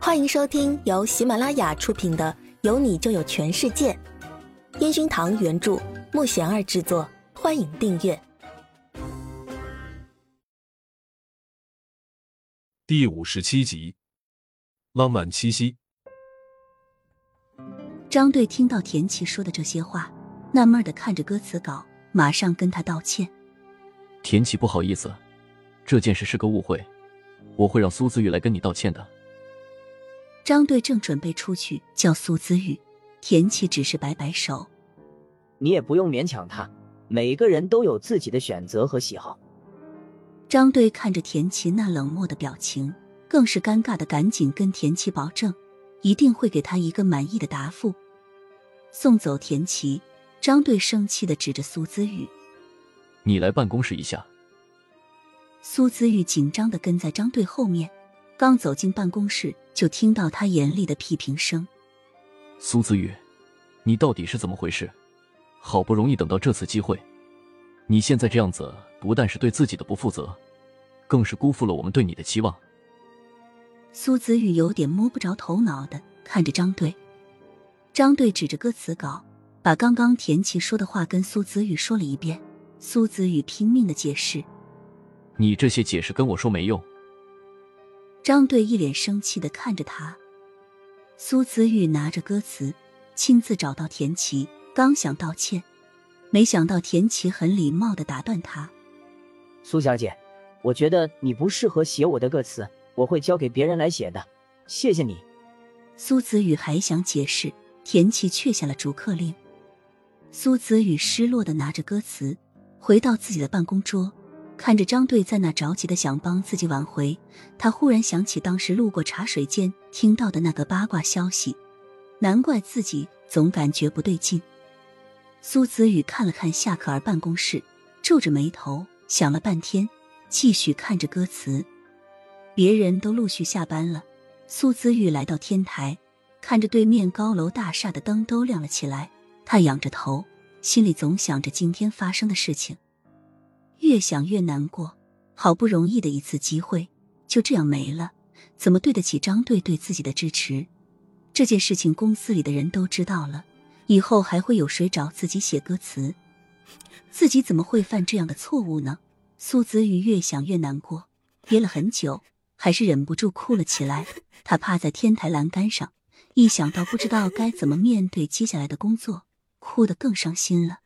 欢迎收听由喜马拉雅出品的《有你就有全世界》，烟熏堂原著，木贤儿制作。欢迎订阅第五十七集《浪漫七夕》。张队听到田琪说的这些话，纳闷的看着歌词稿，马上跟他道歉：“田琪，不好意思，这件事是个误会，我会让苏子玉来跟你道歉的。”张队正准备出去叫苏子玉，田琪只是摆摆手：“你也不用勉强他，每个人都有自己的选择和喜好。”张队看着田琪那冷漠的表情，更是尴尬的，赶紧跟田琪保证，一定会给他一个满意的答复。送走田琪，张队生气的指着苏子玉：“你来办公室一下。”苏子玉紧张的跟在张队后面。刚走进办公室，就听到他严厉的批评声：“苏子玉，你到底是怎么回事？好不容易等到这次机会，你现在这样子，不但是对自己的不负责，更是辜负了我们对你的期望。”苏子玉有点摸不着头脑的看着张队，张队指着歌词稿，把刚刚田琪说的话跟苏子玉说了一遍。苏子玉拼命的解释：“你这些解释跟我说没用。”张队一脸生气的看着他，苏子玉拿着歌词，亲自找到田琪，刚想道歉，没想到田琪很礼貌的打断他：“苏小姐，我觉得你不适合写我的歌词，我会交给别人来写的，谢谢你。”苏子玉还想解释，田琪却下了逐客令。苏子玉失落的拿着歌词，回到自己的办公桌。看着张队在那着急的想帮自己挽回，他忽然想起当时路过茶水间听到的那个八卦消息，难怪自己总感觉不对劲。苏子宇看了看夏可儿办公室，皱着眉头想了半天，继续看着歌词。别人都陆续下班了，苏子玉来到天台，看着对面高楼大厦的灯都亮了起来，他仰着头，心里总想着今天发生的事情。越想越难过，好不容易的一次机会就这样没了，怎么对得起张队对自己的支持？这件事情公司里的人都知道了，以后还会有谁找自己写歌词？自己怎么会犯这样的错误呢？苏子瑜越想越难过，憋了很久，还是忍不住哭了起来。他趴在天台栏杆上，一想到不知道该怎么面对接下来的工作，哭得更伤心了。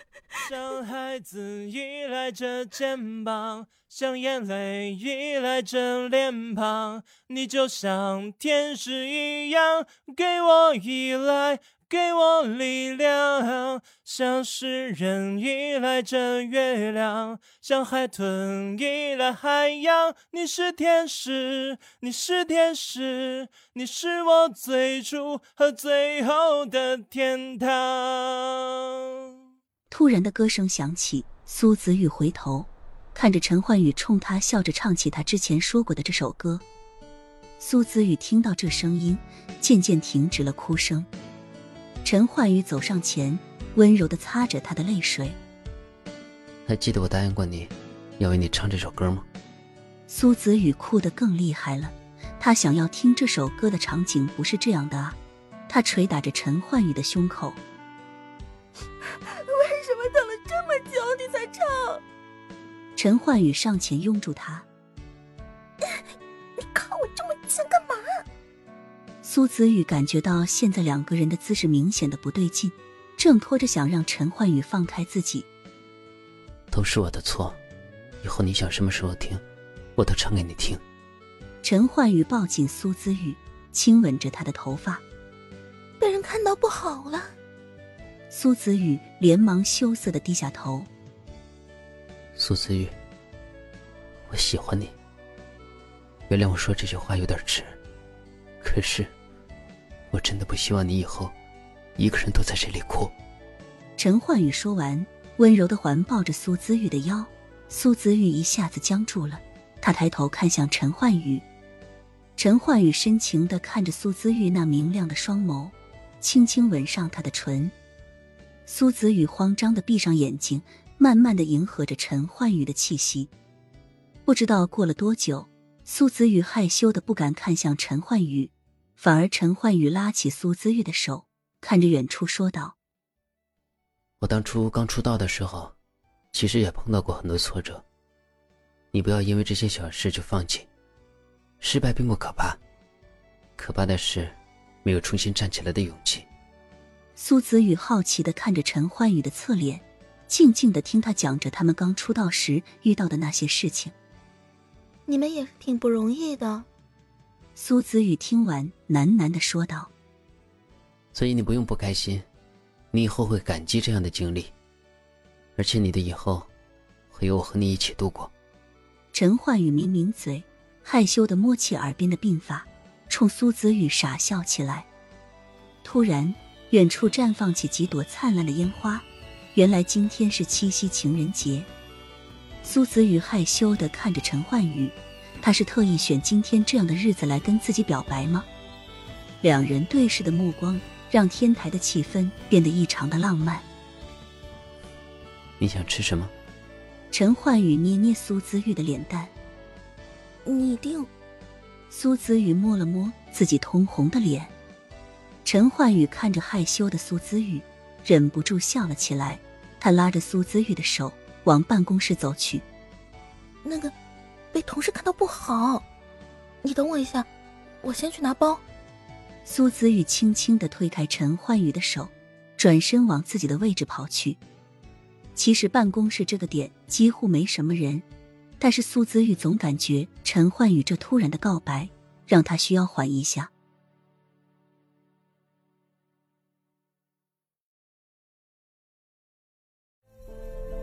像孩子依赖着肩膀，像眼泪依赖着脸庞，你就像天使一样，给我依赖，给我力量。像诗人依赖着月亮，像海豚依赖海洋。你是天使，你是天使，你是我最初和最后的天堂。突然的歌声响起，苏子玉回头，看着陈焕宇冲他笑着唱起他之前说过的这首歌。苏子玉听到这声音，渐渐停止了哭声。陈焕宇走上前，温柔的擦着他的泪水。还记得我答应过你，要为你唱这首歌吗？苏子宇哭得更厉害了，他想要听这首歌的场景不是这样的啊！他捶打着陈焕宇的胸口。陈焕宇上前拥住他，你靠我这么近干嘛？苏子宇感觉到现在两个人的姿势明显的不对劲，挣脱着想让陈焕宇放开自己。都是我的错，以后你想什么时候听，我都唱给你听。陈焕宇抱紧苏子宇，亲吻着他的头发。被人看到不好了。苏子宇连忙羞涩的低下头。苏子玉，我喜欢你。原谅我说这句话有点迟，可是我真的不希望你以后一个人都在这里哭。陈焕宇说完，温柔的环抱着苏子玉的腰，苏子玉一下子僵住了。他抬头看向陈焕宇，陈焕宇深情的看着苏子玉那明亮的双眸，轻轻吻上他的唇。苏子宇慌张的闭上眼睛。慢慢的迎合着陈焕宇的气息，不知道过了多久，苏子玉害羞的不敢看向陈焕宇，反而陈焕宇拉起苏子玉的手，看着远处说道：“我当初刚出道的时候，其实也碰到过很多挫折。你不要因为这些小事就放弃，失败并不可怕，可怕的是没有重新站起来的勇气。”苏子宇好奇的看着陈焕宇的侧脸，静静的听他讲着他们刚出道时遇到的那些事情。你们也是挺不容易的。苏子宇听完，喃喃的说道：“所以你不用不开心，你以后会感激这样的经历，而且你的以后会有我和你一起度过。”陈焕宇抿抿嘴，害羞的摸起耳边的鬓发，冲苏子宇傻笑起来。突然，远处绽放起几朵灿烂的烟花，原来今天是七夕情人节。苏子宇害羞的看着陈焕宇，他是特意选今天这样的日子来跟自己表白吗？两人对视的目光让天台的气氛变得异常的浪漫。你想吃什么？陈焕宇捏捏苏子玉的脸蛋。你定。苏子玉摸了摸自己通红的脸。陈焕宇看着害羞的苏子玉，忍不住笑了起来。他拉着苏子玉的手。往办公室走去。那个，被同事看到不好。你等我一下，我先去拿包。苏子玉轻轻的推开陈焕宇的手，转身往自己的位置跑去。其实办公室这个点几乎没什么人，但是苏子玉总感觉陈焕宇这突然的告白让他需要缓一下。